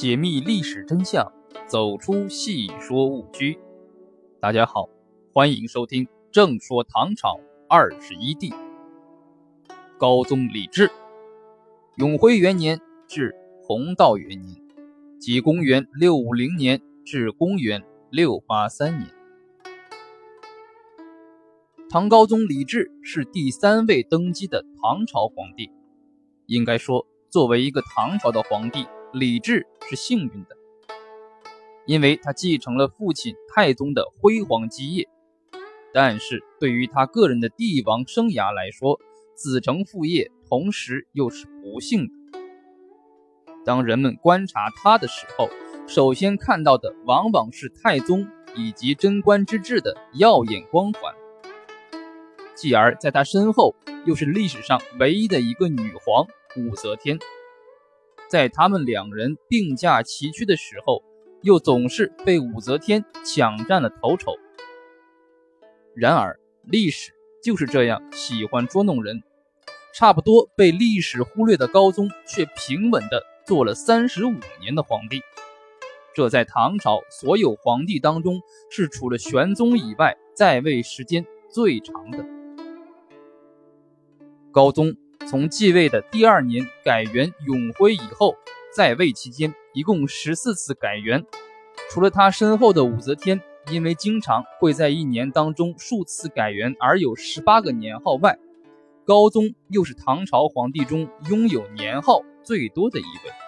解密历史真相，走出戏说误区。大家好，欢迎收听《正说唐朝二十一帝》。高宗李治，永徽元年至弘道元年，即公元六五零年至公元六八三年。唐高宗李治是第三位登基的唐朝皇帝。应该说，作为一个唐朝的皇帝，李治是幸运的，因为他继承了父亲太宗的辉煌基业。但是对于他个人的帝王生涯来说，子承父业，同时又是不幸的。当人们观察他的时候，首先看到的往往是太宗以及贞观之治的耀眼光环，继而在他身后又是历史上唯一的一个女皇。武则天，在他们两人并驾齐驱的时候，又总是被武则天抢占了头筹。然而，历史就是这样喜欢捉弄人。差不多被历史忽略的高宗，却平稳地做了三十五年的皇帝。这在唐朝所有皇帝当中，是除了玄宗以外在位时间最长的。高宗。从继位的第二年改元永徽以后，在位期间一共十四次改元。除了他身后的武则天，因为经常会在一年当中数次改元而有十八个年号外，高宗又是唐朝皇帝中拥有年号最多的一位。